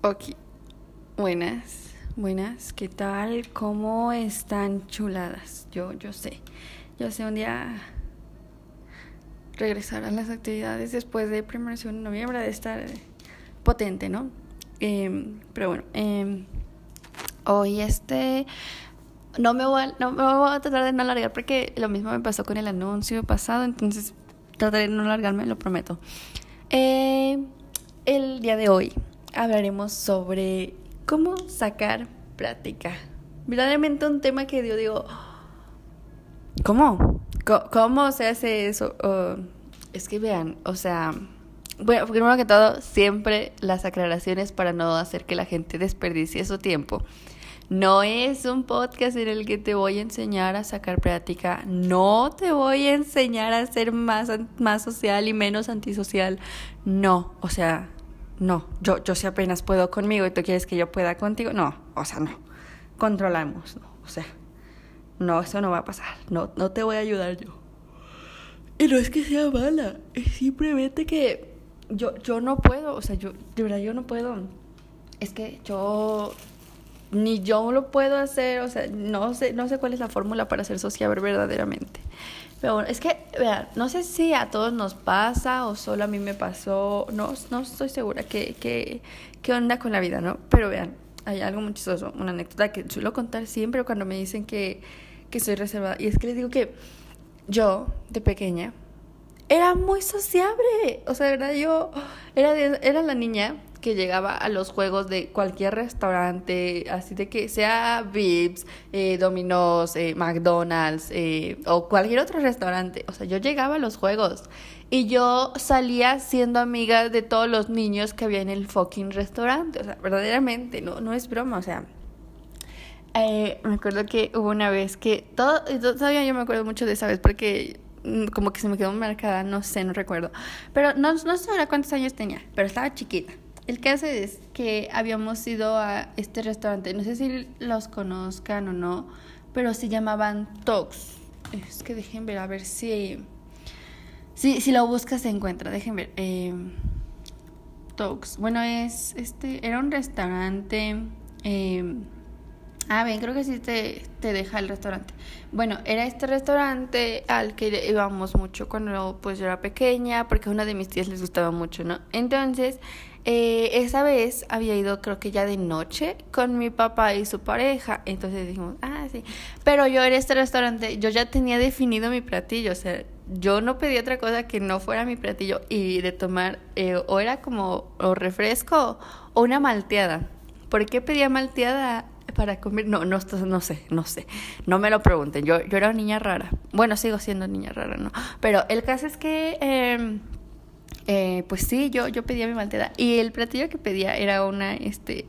Ok, buenas, buenas, ¿qué tal? ¿Cómo están chuladas? Yo, yo sé, yo sé un día regresar a las actividades después de primero de noviembre de estar potente, ¿no? Em, pero bueno, eh, hoy este no me voy a, no me voy a tratar de no alargar porque lo mismo me pasó con el anuncio pasado, entonces trataré de no alargarme, lo prometo. Eh, el día de hoy hablaremos sobre cómo sacar práctica. Verdaderamente un tema que yo digo, ¿cómo? ¿Cómo se hace eso? es que vean, o sea, bueno, primero que todo, siempre las aclaraciones para no hacer que la gente desperdicie su tiempo. No es un podcast en el que te voy a enseñar a sacar práctica. No te voy a enseñar a ser más, más social y menos antisocial. No, o sea, no. Yo, yo si apenas puedo conmigo y tú quieres que yo pueda contigo. No, o sea, no. Controlamos, no. O sea, no, eso no va a pasar. No, no te voy a ayudar yo. Y no es que sea mala, es simplemente que yo, yo no puedo, o sea, yo, de verdad, yo no puedo. Es que yo ni yo lo puedo hacer, o sea, no sé, no sé cuál es la fórmula para ser sociable verdaderamente. Pero bueno, es que, vean, no sé si a todos nos pasa o solo a mí me pasó, no, no estoy segura qué, qué, qué onda con la vida, ¿no? Pero vean, hay algo muy chistoso, una anécdota que suelo contar siempre cuando me dicen que, que soy reservada. Y es que les digo que yo, de pequeña, era muy sociable. O sea, de verdad, yo era, era la niña que llegaba a los juegos de cualquier restaurante, así de que sea Vips, eh, Domino's, eh, McDonald's eh, o cualquier otro restaurante. O sea, yo llegaba a los juegos y yo salía siendo amiga de todos los niños que había en el fucking restaurante. O sea, verdaderamente, no, no es broma, o sea. me acuerdo que hubo una vez que todo, todavía yo me acuerdo mucho de esa vez porque mm, como que se me quedó marcada, no sé, no recuerdo. Pero no, no sé ahora cuántos años tenía, pero estaba chiquita. El caso es que habíamos ido a este restaurante, no sé si los conozcan o no, pero se llamaban Tox. Es que dejen ver, a ver si. Si, si lo buscas se encuentra, dejen ver. Eh, Tox. Bueno, es. Este. Era un restaurante. Eh, Ah, bien, creo que sí te, te deja el restaurante. Bueno, era este restaurante al que íbamos mucho cuando pues yo era pequeña, porque a una de mis tías les gustaba mucho, ¿no? Entonces, eh, esa vez había ido creo que ya de noche con mi papá y su pareja. Entonces dijimos, ah, sí. Pero yo en este restaurante, yo ya tenía definido mi platillo, o sea, yo no pedí otra cosa que no fuera mi platillo y de tomar, eh, o era como o refresco o una malteada. ¿Por qué pedía malteada? para comer. No, no, no sé, no sé. No me lo pregunten. Yo, yo era una niña rara. Bueno, sigo siendo niña rara, ¿no? Pero el caso es que, em, eh, pues sí, yo, yo pedía mi malteada. Y el platillo que pedía era una, este,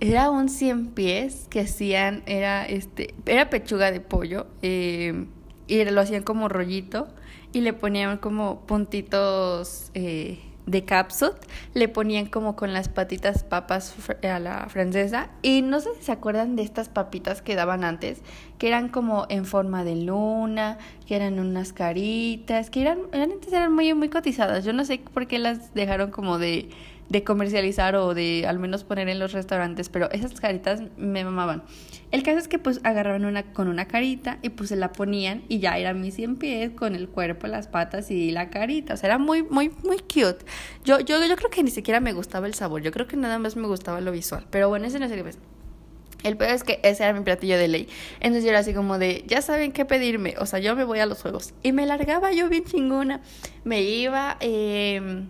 era un cien pies que hacían, era, este, era pechuga de pollo. Eh, y lo hacían como rollito y le ponían como puntitos eh, de capsut, le ponían como con las patitas papas a la francesa. Y no sé si se acuerdan de estas papitas que daban antes, que eran como en forma de luna, que eran unas caritas, que eran, antes eran muy, muy cotizadas. Yo no sé por qué las dejaron como de de comercializar o de al menos poner en los restaurantes, pero esas caritas me mamaban. El caso es que pues agarraban una con una carita y pues se la ponían y ya era mi 100 pies con el cuerpo, las patas y la carita, o sea, era muy muy muy cute. Yo yo yo creo que ni siquiera me gustaba el sabor, yo creo que nada más me gustaba lo visual, pero bueno, ese no es el pues. El peor es que ese era mi platillo de ley. Entonces yo era así como de, ya saben qué pedirme. O sea, yo me voy a los juegos. Y me largaba yo bien chingona. Me iba, eh,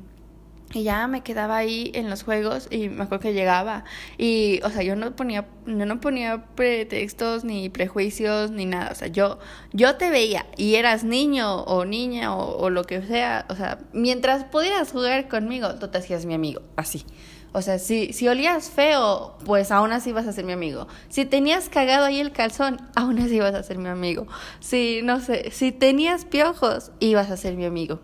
y ya me quedaba ahí en los juegos y me acuerdo que llegaba y, o sea, yo no ponía, no, no ponía pretextos ni prejuicios ni nada, o sea, yo, yo te veía y eras niño o niña o, o lo que sea, o sea, mientras pudieras jugar conmigo, tú te hacías mi amigo, así. O sea, si, si olías feo, pues aún así vas a ser mi amigo. Si tenías cagado ahí el calzón, aún así vas a ser mi amigo. Si, no sé, si tenías piojos, ibas a ser mi amigo.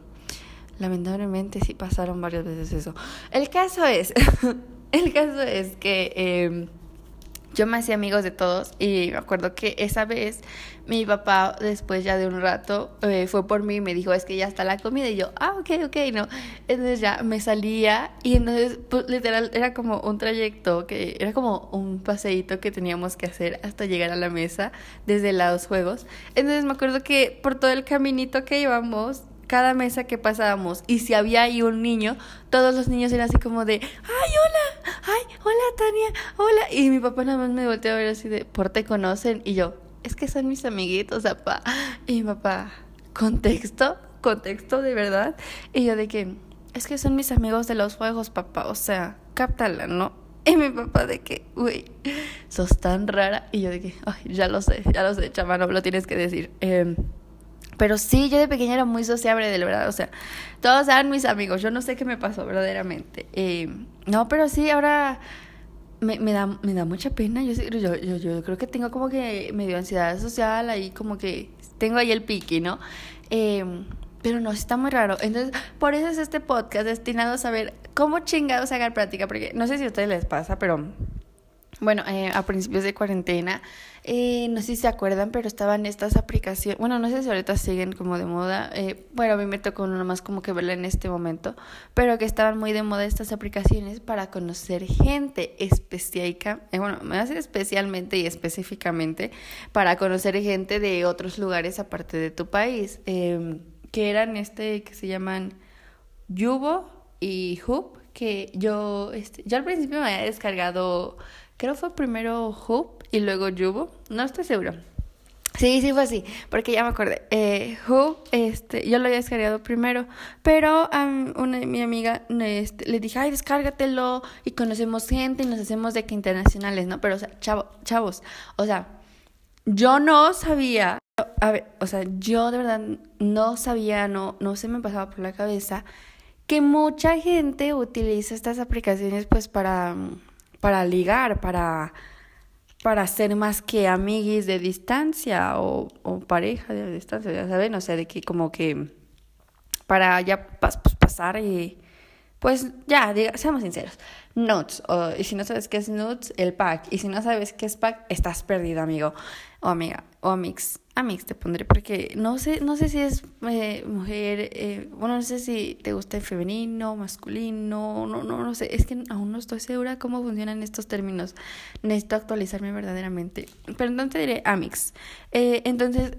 Lamentablemente sí pasaron varias veces eso. El caso es, el caso es que, em, yo me hacía amigos de todos y me acuerdo que esa vez mi papá después ya de un rato eh, fue por mí y me dijo es que ya está la comida y yo ah ok ok no entonces ya me salía y entonces pues, literal era como un trayecto que era como un paseíto que teníamos que hacer hasta llegar a la mesa desde los juegos. Entonces me acuerdo que por todo el caminito que íbamos cada mesa que pasábamos y si había ahí un niño, todos los niños eran así como de, ay, hola, ay, hola Tania, hola. Y mi papá nada más me volteó a ver así de, ¿por te conocen? Y yo, es que son mis amiguitos, papá. Y mi papá, ¿contexto? ¿Contexto de verdad? Y yo de que, es que son mis amigos de los juegos, papá, o sea, cáptala, ¿no? Y mi papá de que, uy, sos tan rara. Y yo de que, ay, ya lo sé, ya lo sé, chamano, lo tienes que decir. Eh, pero sí, yo de pequeña era muy sociable, de verdad. O sea, todos eran mis amigos. Yo no sé qué me pasó verdaderamente. Eh, no, pero sí, ahora me, me, da, me da mucha pena. Yo, yo, yo, yo creo que tengo como que medio ansiedad social, ahí como que tengo ahí el piqui, ¿no? Eh, pero no, está muy raro. Entonces, por eso es este podcast destinado a saber cómo chingados hagan práctica. Porque no sé si a ustedes les pasa, pero bueno, eh, a principios de cuarentena, eh, no sé si se acuerdan, pero estaban estas aplicaciones, bueno, no sé si ahorita siguen como de moda, eh, bueno, a mí me tocó más como que verla en este momento, pero que estaban muy de moda estas aplicaciones para conocer gente específica, eh, bueno, hace especialmente y específicamente para conocer gente de otros lugares aparte de tu país, em, que eran este que se llaman Yubo y Hoop, que yo, este, yo al principio me había descargado Creo fue primero Hoop y luego Yubo. No estoy seguro. Sí, sí fue así, porque ya me acordé. Eh, este, yo lo había descargado primero, pero a una mi amiga este, le dije, ay, descárgatelo y conocemos gente y nos hacemos de que internacionales, ¿no? Pero, o sea, chavo, chavos, o sea, yo no sabía, a ver, o sea, yo de verdad no sabía, no, no se me pasaba por la cabeza que mucha gente utiliza estas aplicaciones pues para para ligar, para, para ser más que amiguis de distancia o, o pareja de distancia, ya saben, o sea, de que como que para ya pues, pasar y pues ya, diga, seamos sinceros, nuts, o, y si no sabes qué es nuts, el pack, y si no sabes qué es pack, estás perdido, amigo. O amiga, o amix, amix te pondré, porque no sé, no sé si es eh, mujer, eh, bueno, no sé si te gusta el femenino, masculino, no, no, no sé, es que aún no estoy segura cómo funcionan estos términos, necesito actualizarme verdaderamente, pero entonces diré amix, eh, entonces,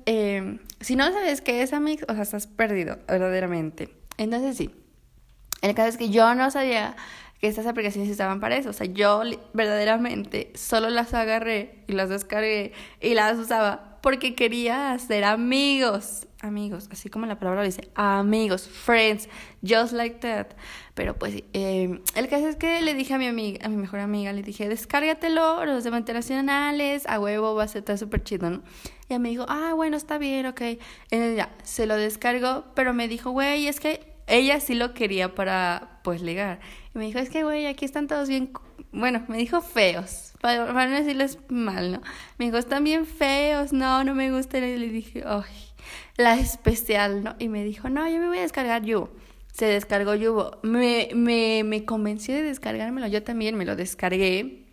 si no sabes qué es amix, o sea, estás perdido, verdaderamente, entonces sí, el caso es que yo no sabía que estas aplicaciones estaban para eso. O sea, yo verdaderamente solo las agarré y las descargué y las usaba porque quería hacer amigos. Amigos, así como la palabra dice, amigos, friends, just like that. Pero pues eh, el caso es que le dije a mi amiga, a mi mejor amiga, le dije, descárgatelo, los de internacionales, a huevo, va a ser súper chido, ¿no? Y me dijo, ah, bueno, está bien, ok. Entonces ya, se lo descargó, pero me dijo, güey, es que ella sí lo quería para, pues, ligar. Y me dijo, es que, güey, aquí están todos bien, bueno, me dijo feos, para, no decirles mal, ¿no? Me dijo, están bien feos, no, no me gustan. Y le dije, ay, la especial, ¿no? Y me dijo, no, yo me voy a descargar Yubo. Se descargó Yubo. Me, me, me convenció de descargármelo, yo también me lo descargué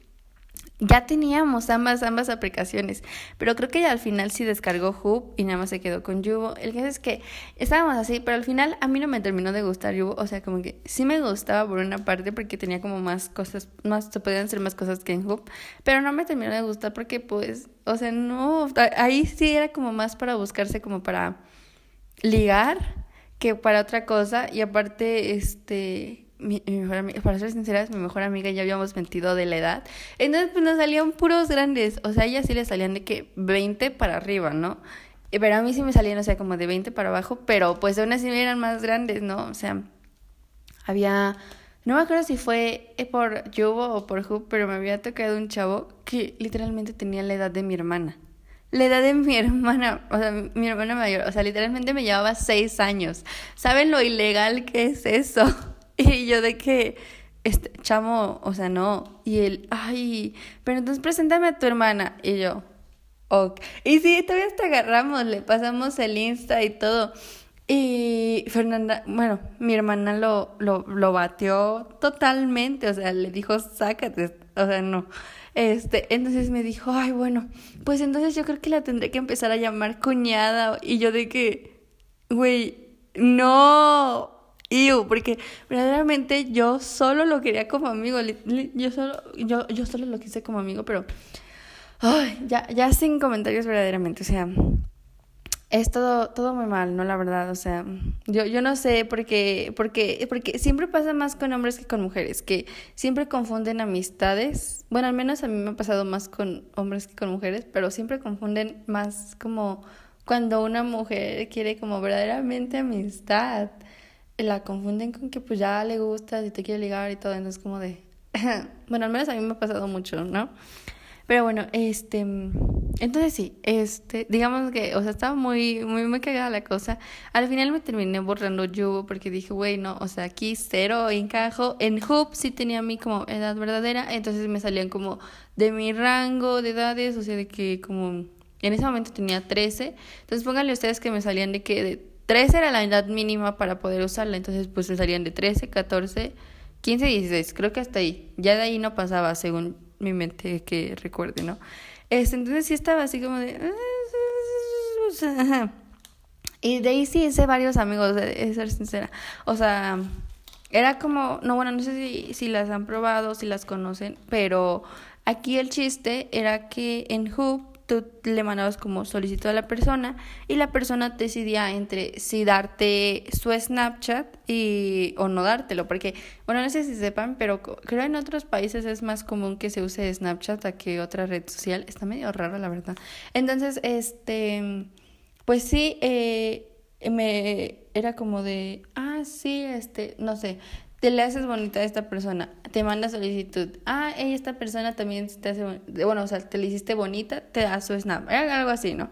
ya teníamos ambas, ambas aplicaciones, pero creo que al final sí descargó Hoop y nada más se quedó con Yubo. El caso es que estábamos así, pero al final a mí no me terminó de gustar Yubo, o sea, como que sí me gustaba por una parte porque tenía como más cosas, más, se podían hacer más cosas que en Hoop, pero no me terminó de gustar porque pues, o sea, no, ahí sí era como más para buscarse como para ligar que para otra cosa y aparte, este mi, mejor amiga, para ser sinceras, mi mejor amiga ya habíamos mentido de la edad. Entonces, pues nos salían puros grandes. O sea, a ella sí le salían de que 20 para arriba, ¿no? Pero a mí sí me salían, o sea, como de 20 para abajo, pero pues aún así eran más grandes, ¿no? O sea, había. No me acuerdo si fue por Yubo o por Hoop, pero me había tocado un chavo que literalmente tenía la edad de mi hermana. La edad de mi hermana, o sea, mi hermana mayor, o sea, literalmente me llevaba seis años. ¿Saben lo ilegal que es eso? Y yo de que, este, chamo, o sea, no. Y él, ay, pero entonces preséntame a tu hermana. Y yo, ok. Y sí, todavía hasta agarramos, le pasamos el Insta y todo. Y Fernanda, bueno, mi hermana lo, lo, lo bateó totalmente, o sea, le dijo, sácate, o sea, no. Este, entonces me dijo, ay, bueno, pues entonces yo creo que la tendré que empezar a llamar cuñada. Y yo de que, güey, no, Iu, porque verdaderamente yo solo lo quería como amigo. Yo solo, yo, yo solo lo quise como amigo, pero. Ay, ya, ya sin comentarios verdaderamente. O sea, es todo, todo muy mal, ¿no? La verdad, o sea, yo, yo no sé porque, porque, porque siempre pasa más con hombres que con mujeres, que siempre confunden amistades. Bueno, al menos a mí me ha pasado más con hombres que con mujeres, pero siempre confunden más como cuando una mujer quiere como verdaderamente amistad la confunden con que pues ya le gusta y te quiere ligar y todo, entonces como de... bueno, al menos a mí me ha pasado mucho, ¿no? Pero bueno, este, entonces sí, este, digamos que, o sea, estaba muy, muy, muy cagada la cosa. Al final me terminé borrando yo porque dije, güey, no, o sea, aquí cero encajo. En Hoop sí tenía mí como edad verdadera, entonces me salían como de mi rango de edades, o sea, de que como en ese momento tenía 13. Entonces pónganle ustedes que me salían de que de 13 era la edad mínima para poder usarla, entonces pues salían de 13, 14, 15, 16, creo que hasta ahí. Ya de ahí no pasaba, según mi mente que recuerde, ¿no? Este, entonces sí estaba así como de... Y de ahí sí hice varios amigos, de ser sincera. O sea, era como, no, bueno, no sé si, si las han probado, si las conocen, pero aquí el chiste era que en Hoop tú le mandabas como solicitud a la persona y la persona decidía entre si darte su Snapchat y o no dártelo, porque bueno, no sé si sepan, pero creo en otros países es más común que se use Snapchat a que otra red social. Está medio raro, la verdad. Entonces, este, pues sí, eh, me era como de, ah, sí, este, no sé, te le haces bonita a esta persona, te manda solicitud. Ah, esta persona también te hace, bueno, o sea, te le hiciste bonita, te da su snap, algo así, ¿no?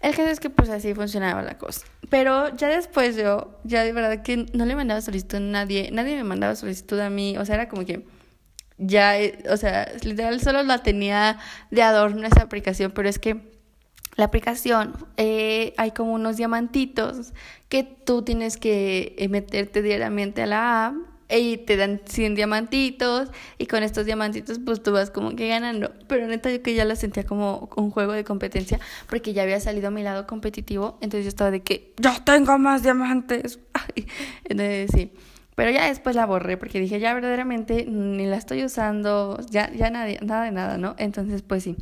El caso es que pues así funcionaba la cosa. Pero ya después yo, ya de verdad que no le mandaba solicitud a nadie, nadie me mandaba solicitud a mí, o sea, era como que ya, eh, o sea, literal solo la tenía de adorno esa aplicación, pero es que la aplicación eh, hay como unos diamantitos que tú tienes que eh, meterte diariamente a la app y te dan 100 diamantitos y con estos diamantitos pues tú vas como que ganando. Pero neta yo que ya la sentía como un juego de competencia porque ya había salido a mi lado competitivo, entonces yo estaba de que yo tengo más diamantes. entonces sí. Pero ya después la borré porque dije, ya verdaderamente ni la estoy usando, ya, ya nada, nada de nada, ¿no? Entonces, pues sí.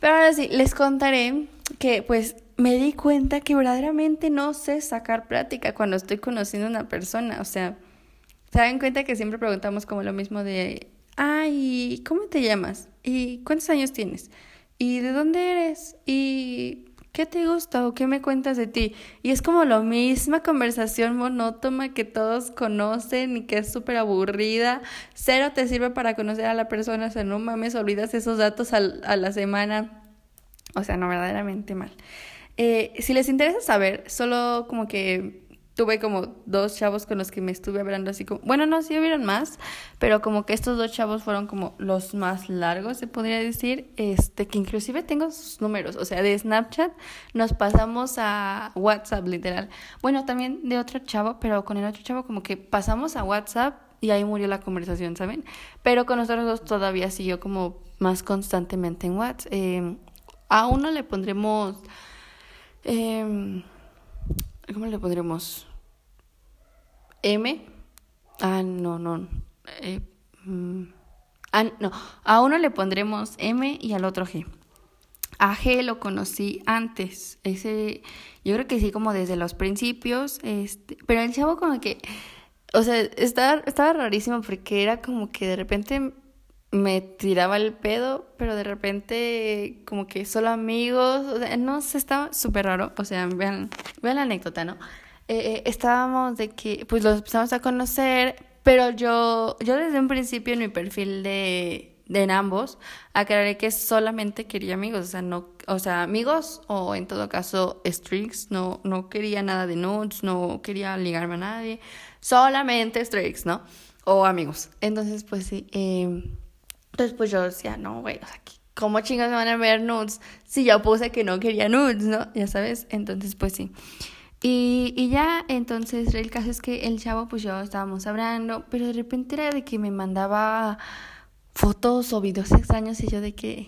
Pero ahora sí, les contaré que pues me di cuenta que verdaderamente no sé sacar plática cuando estoy conociendo a una persona. O sea, se dan cuenta que siempre preguntamos como lo mismo de, ay, ¿cómo te llamas? ¿Y cuántos años tienes? ¿Y de dónde eres? ¿Y qué te gusta o qué me cuentas de ti? Y es como la misma conversación monótona que todos conocen y que es súper aburrida. Cero te sirve para conocer a la persona, o sea, no mames, olvidas esos datos a la semana. O sea, no, verdaderamente mal. Eh, si les interesa saber, solo como que tuve como dos chavos con los que me estuve hablando así como, bueno, no, sí hubieron más, pero como que estos dos chavos fueron como los más largos, se podría decir, este, que inclusive tengo sus números, o sea, de Snapchat nos pasamos a WhatsApp, literal. Bueno, también de otro chavo, pero con el otro chavo como que pasamos a WhatsApp y ahí murió la conversación, ¿saben? Pero con nosotros dos todavía siguió como más constantemente en WhatsApp. Eh, a uno le pondremos... Eh, ¿Cómo le pondremos? M. Ah, no, no. Eh, mm, ah, no. A uno le pondremos M y al otro G. A G lo conocí antes. Ese, yo creo que sí, como desde los principios. Este, pero el chavo como que, o sea, estaba, estaba rarísimo porque era como que de repente me tiraba el pedo, pero de repente como que solo amigos, o sea, no sé, estaba súper raro. O sea, vean, vean la anécdota, ¿no? Eh, eh, estábamos de que, pues los empezamos a conocer, pero yo, yo desde un principio en mi perfil de, de en ambos aclaré que solamente quería amigos, o sea, no, o sea, amigos o en todo caso streaks, no, no quería nada de nudes, no quería ligarme a nadie, solamente streaks, ¿no? O amigos. Entonces, pues sí, eh, entonces pues yo decía, no, güey, o sea, ¿cómo chingas me van a ver nudes si ya puse que no quería nudes, ¿no? Ya sabes, entonces pues sí. Y, y ya, entonces el caso es que el chavo, pues yo estábamos hablando, pero de repente era de que me mandaba fotos o videos extraños y yo de que,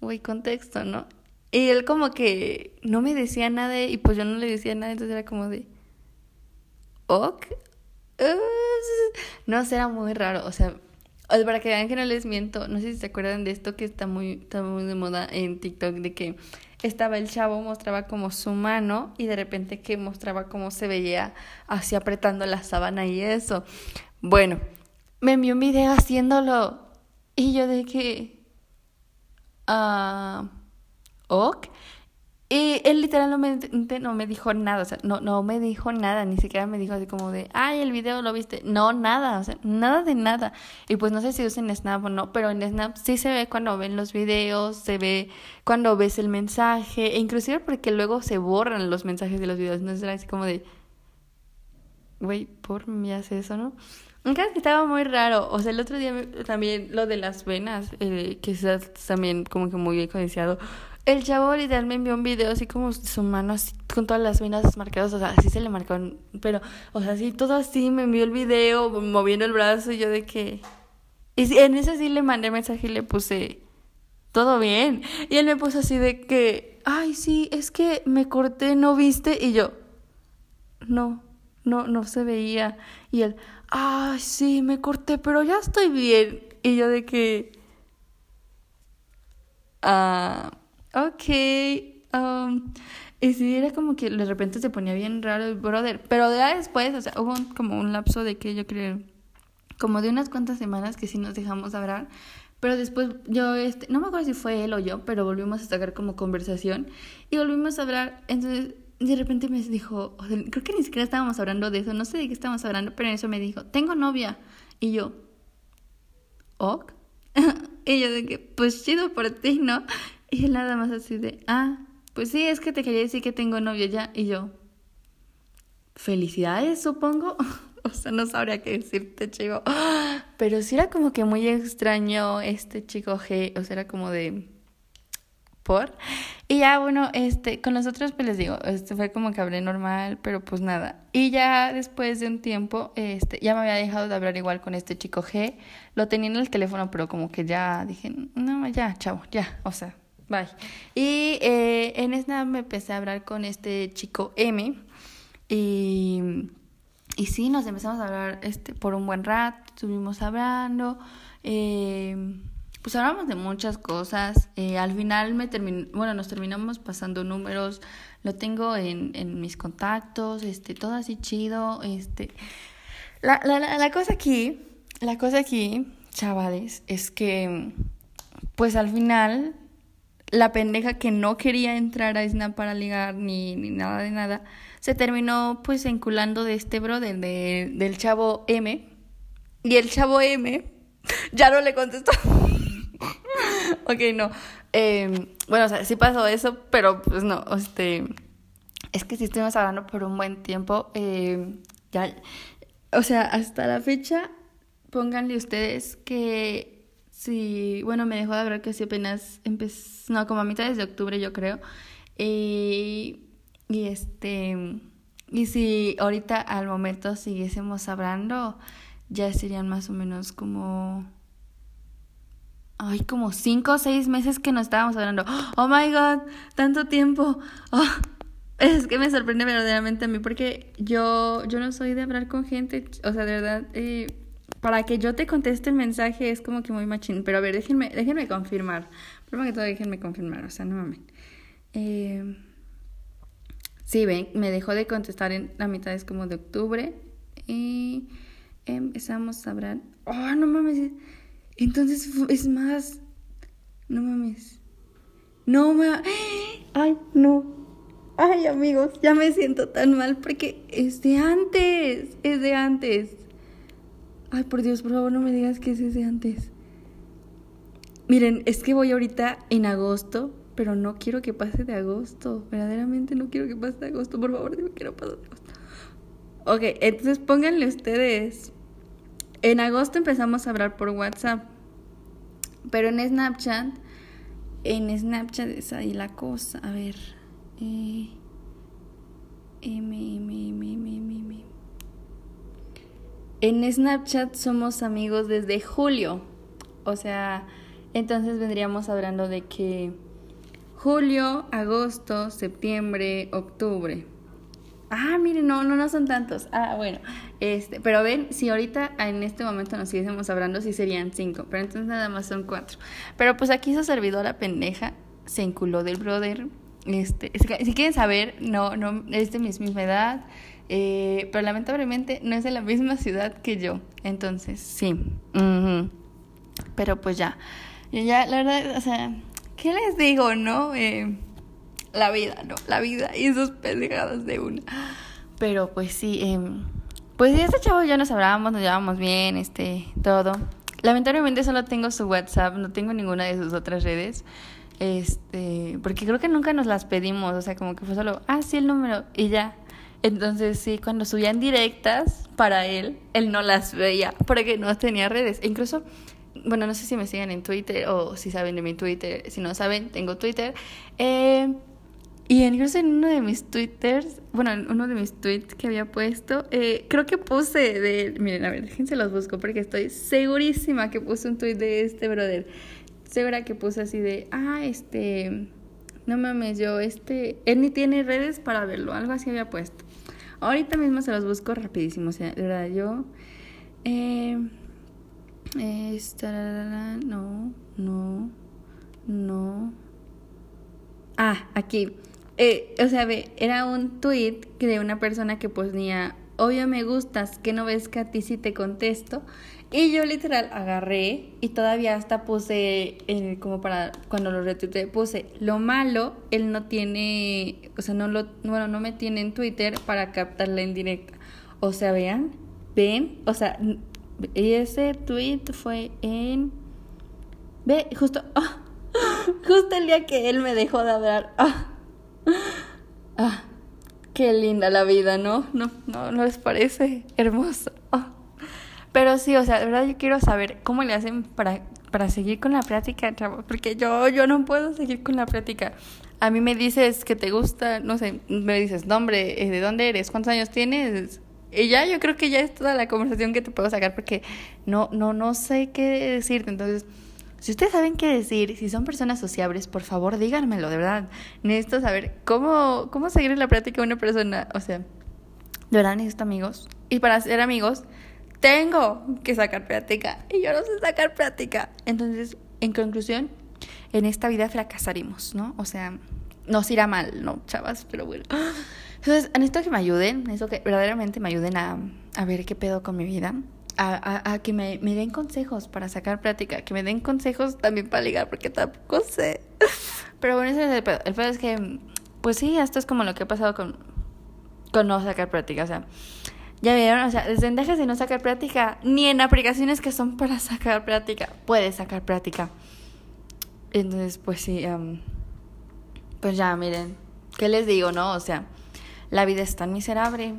güey, contexto, ¿no? Y él como que no me decía nada y pues yo no le decía nada, entonces era como de, ok, no sé, era muy raro, o sea, para que vean que no les miento, no sé si se acuerdan de esto que está muy, está muy de moda en TikTok, de que estaba el chavo, mostraba como su mano y de repente que mostraba cómo se veía así apretando la sábana y eso. Bueno, me envió un video haciéndolo y yo de que... Ah... ok. Literalmente no me dijo nada, o sea, no, no me dijo nada, ni siquiera me dijo así como de, ay, el video lo viste. No, nada, o sea, nada de nada. Y pues no sé si usen Snap o no, pero en Snap sí se ve cuando ven los videos, se ve cuando ves el mensaje, e inclusive porque luego se borran los mensajes de los videos, entonces era así como de, güey, por mí hace eso, ¿no? Aunque estaba muy raro, o sea, el otro día también lo de las venas, eh, que es también como que muy codiciado el chavo literal me envió un video así como su mano así con todas las venas marcadas, o sea, así se le marcó, pero, o sea, así todo así, me envió el video moviendo el brazo y yo de que... Y en ese sí le mandé mensaje y le puse, todo bien. Y él me puso así de que, ay, sí, es que me corté, ¿no viste? Y yo, no, no, no se veía. Y él, ay, sí, me corté, pero ya estoy bien. Y yo de que, ah ok. Um, y sí, era como que de repente se ponía bien raro el brother. Pero ya después, o sea, hubo como un lapso de que yo creo, como de unas cuantas semanas que sí nos dejamos hablar. Pero después yo, este, no me acuerdo si fue él o yo, pero volvimos a sacar como conversación y volvimos a hablar. Entonces, de repente me dijo, creo que ni siquiera estábamos hablando de eso, no sé de qué estábamos hablando, pero en eso me dijo, tengo novia. Y yo, ¿ok? y yo de que, pues chido por ti, ¿no? Y él nada más así de, ah, pues sí, es que te quería decir que tengo novio ya. Y yo, felicidades, supongo. o sea, no sabría qué decirte, chico. Pero sí era como que muy extraño este chico G. O sea, era como de, por. Y ya, bueno, este, con los otros, pues les digo, este fue como que hablé normal, pero pues nada. Y ya después de un tiempo, este, ya me había dejado de hablar igual con este chico G. Lo tenía en el teléfono, pero como que ya dije, no, ya, chavo, ya, o sea, Bye. Y eh, en Snap me empecé a hablar con este chico M. Y, y sí, nos empezamos a hablar este, por un buen rato. Estuvimos hablando. Eh, pues hablamos de muchas cosas. Eh, al final me bueno, nos terminamos pasando números. Lo tengo en, en mis contactos, este, todo así chido. Este, la, la, la cosa aquí, la cosa aquí, chavales, es que, pues al final la pendeja que no quería entrar a Snap para ligar ni, ni nada de nada, se terminó pues enculando de este brother, de, del chavo M. Y el chavo M ya no le contestó. ok, no. Em, bueno, o sea, sí pasó eso, pero pues no, este... Es que si estuvimos hablando por un buen tiempo. Em, ya, o sea, hasta la fecha, pónganle ustedes que Sí, bueno, me dejó de hablar sí apenas empezó, no, como a mitad de octubre yo creo. y este, y si ahorita al momento siguiésemos hablando, ya serían más o menos como, ay, como cinco o seis meses que no estábamos hablando. Oh my god, tanto tiempo. Oh, es que me sorprende verdaderamente a mí porque yo, yo no soy de hablar con gente, o sea, de verdad, eh, para que yo te conteste el mensaje es como que muy machín. Pero a ver, déjenme, déjenme confirmar. Primero que todo, déjenme confirmar, o sea, no mames. Eh, sí, ven, me dejó de contestar en la mitad, es como de octubre. Y empezamos a hablar. Oh, no mames. Entonces es más. No mames. No me. Ay, no. Ay, amigos, ya me siento tan mal porque es de antes. Es de antes. Ay, por Dios, por favor, no me digas que es ese antes. Miren, es que voy ahorita en agosto, pero no quiero que pase de agosto. Verdaderamente no quiero que pase de agosto. Por favor, dime que no pase de agosto. Ok, entonces pónganle ustedes. En agosto empezamos a hablar por WhatsApp. Pero en Snapchat, en Snapchat es ahí la cosa. A ver. Eh, En Snapchat somos amigos desde julio. O sea, entonces vendríamos hablando de que julio, agosto, septiembre, octubre. Ah, miren, no, no, no son tantos. Ah, bueno. Este, pero ven, si ahorita en este momento nos siguiésemos hablando, sí serían cinco. Pero entonces nada más son cuatro. Pero pues aquí su servidora pendeja se enculó del brother. Este, si quieren saber, no, no, es de mi misma edad. Eh, pero lamentablemente no es de la misma ciudad que yo. Entonces, sí. Pero pues ya. Ya, la verdad, o sea, ¿qué les digo, no? Eh, la vida, ¿no? La vida y sus pendejadas de una. Pero pues sí, eh, pues sí, este chavo ya nos hablábamos, nos llevábamos bien, este, todo. Lamentablemente solo tengo su WhatsApp, no tengo ninguna de sus otras redes. Este, porque creo que nunca nos las pedimos, o sea, como que fue solo, ah, sí, el número, y ya. Entonces, sí, cuando subían directas para él, él no las veía porque no tenía redes. E incluso bueno, no sé si me siguen en Twitter o si saben de mi Twitter. Si no saben, tengo Twitter. Eh, y incluso en uno de mis twitters, bueno, en uno de mis tweets que había puesto, eh, creo que puse de, miren, a ver, déjense los busco porque estoy segurísima que puse un tweet de este brother. Segura que puse así de, ah, este, no mames, yo, este, él ni tiene redes para verlo, algo así había puesto. Ahorita mismo se los busco rapidísimo, o sea, de verdad, yo, eh, esta, no, no, no. Ah, aquí. Eh, o sea, ve, era un tweet de una persona que ponía, obvio me gustas, que no ves que a ti sí te contesto. Y yo literal agarré y todavía hasta puse, como para cuando lo retuiteé, puse, lo malo, él no tiene, o sea, no lo, bueno, no me tiene en Twitter para captarla en directa. O sea, vean, ven, o sea, y ese tweet fue en... Ve, justo... Ah, justo el día que él me dejó de hablar. Ah, qué linda la vida, ¿no? No, no, no les parece hermoso. Pero sí, o sea, de verdad yo quiero saber cómo le hacen para, para seguir con la práctica, porque yo, yo no puedo seguir con la práctica. A mí me dices que te gusta, no sé, me dices nombre, eh, ¿de dónde eres? ¿Cuántos años tienes? Y ya yo creo que ya es toda la conversación que te puedo sacar porque no, no, no sé qué decirte. Entonces, si ustedes saben qué decir, si son personas sociables, por favor díganmelo, de verdad. Necesito saber cómo, cómo seguir en la práctica una persona. O sea, de verdad necesito amigos. Y para ser amigos, tengo que sacar práctica. Y yo no sé sacar práctica. Entonces, en conclusión, en esta vida fracasaremos, ¿no? O sea, nos irá mal, ¿no, chavas? Pero bueno. Entonces, necesito que me ayuden, necesito que verdaderamente me ayuden a, a ver qué pedo con mi vida. A, a, a que me, me, den consejos para sacar plática, que me den consejos también para ligar, porque tampoco sé. Pero bueno, ese es el pedo. El pedo es que, pues sí, esto es como lo que ha pasado con, con no sacar práctica. O sea, ya vieron, o sea, desde de no sacar práctica, ni en aplicaciones que son para sacar práctica, puedes sacar práctica. Entonces, pues sí, pues ya, miren, ¿qué les digo, no? O sea, la vida es tan miserable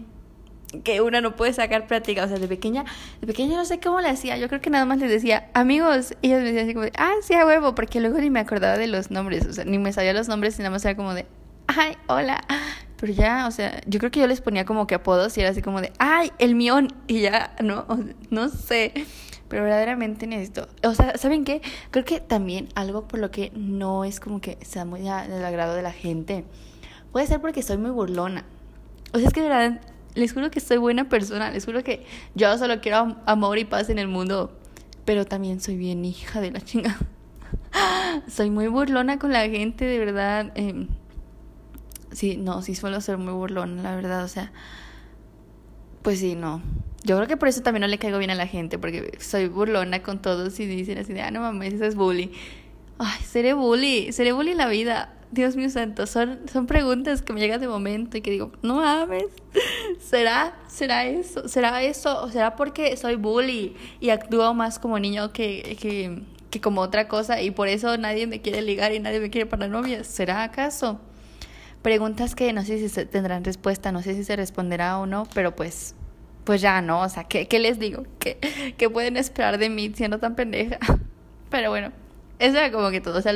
que una no puede sacar práctica. O sea, de pequeña, de pequeña no sé cómo le hacía. Yo creo que nada más les decía, amigos, y ellos me decían así como de, ah, sí, a huevo, porque luego ni me acordaba de los nombres. O sea, ni me sabía los nombres y nada más era como de, ay, hola. Pero ya, o sea, yo creo que yo les ponía como que apodos y era así como de, ay, el mión. Y ya, no, no sé. Pero verdaderamente necesito. O sea, ¿saben qué? Creo que también algo por lo que no es como que sea muy del agrado de la gente. Puede ser porque soy muy burlona. O sea, es que de verdad, les juro que soy buena persona, les juro que yo solo quiero amor y paz en el mundo, pero también soy bien hija de la chinga. soy muy burlona con la gente, de verdad. Eh, sí, no, sí suelo ser muy burlona, la verdad, o sea, pues sí, no. Yo creo que por eso también no le caigo bien a la gente, porque soy burlona con todos y dicen así de, ah, no mames, eso es bully. Ay, seré bully, seré bully la vida. Dios mío santo, son, son preguntas que me llegan de momento y que digo, no mames, ¿será? ¿Será eso? ¿Será eso? ¿O será porque soy bully y actúo más como niño que, que, que como otra cosa y por eso nadie me quiere ligar y nadie me quiere para novia? ¿Será acaso? Preguntas que no sé si se tendrán respuesta, no sé si se responderá o no, pero pues, pues ya no, o sea, ¿qué, qué les digo? ¿Qué, ¿Qué pueden esperar de mí siendo tan pendeja? Pero bueno, eso era como que todo. O sea,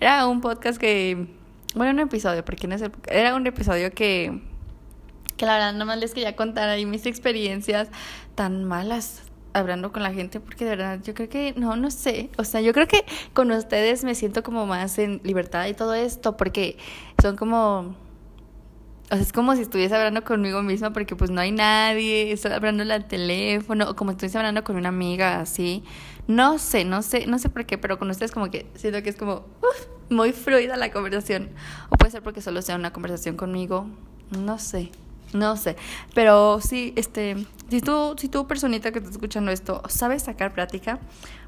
era un podcast que. Bueno, un episodio, porque no es el, Era un episodio que. que la verdad nomás les quería contar ahí mis experiencias tan malas hablando con la gente porque de verdad yo creo que no no sé o sea yo creo que con ustedes me siento como más en libertad y todo esto porque son como o sea, es como si estuviese hablando conmigo misma porque pues no hay nadie, estoy hablando al teléfono, o como estuviese hablando con una amiga así. No sé, no sé, no sé por qué, pero con ustedes como que siento que es como muy fluida la conversación. O puede ser porque solo sea una conversación conmigo. No sé, no sé. Pero sí, este, si tú, si tú personita que estás escuchando esto, sabes sacar plática,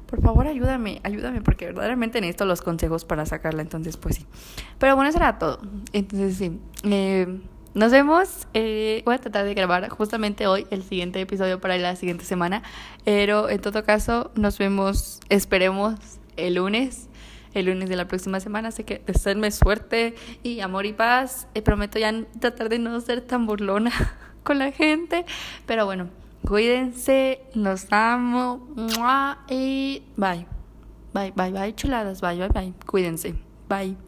por favor ayúdame, ayúdame, porque verdaderamente necesito los consejos para sacarla, entonces pues sí. Pero bueno, eso era todo. Entonces sí, eh, nos vemos. Eh, voy a tratar de grabar justamente hoy el siguiente episodio para la siguiente semana, pero en todo caso nos vemos, esperemos, el lunes. El lunes de la próxima semana, así que deseenme suerte y amor y paz. Eh, prometo ya tratar de no ser tan burlona con la gente, pero bueno, Cuídense, los amo. Y bye. Bye, bye, bye, chuladas. Bye, bye, bye. Cuídense. Bye.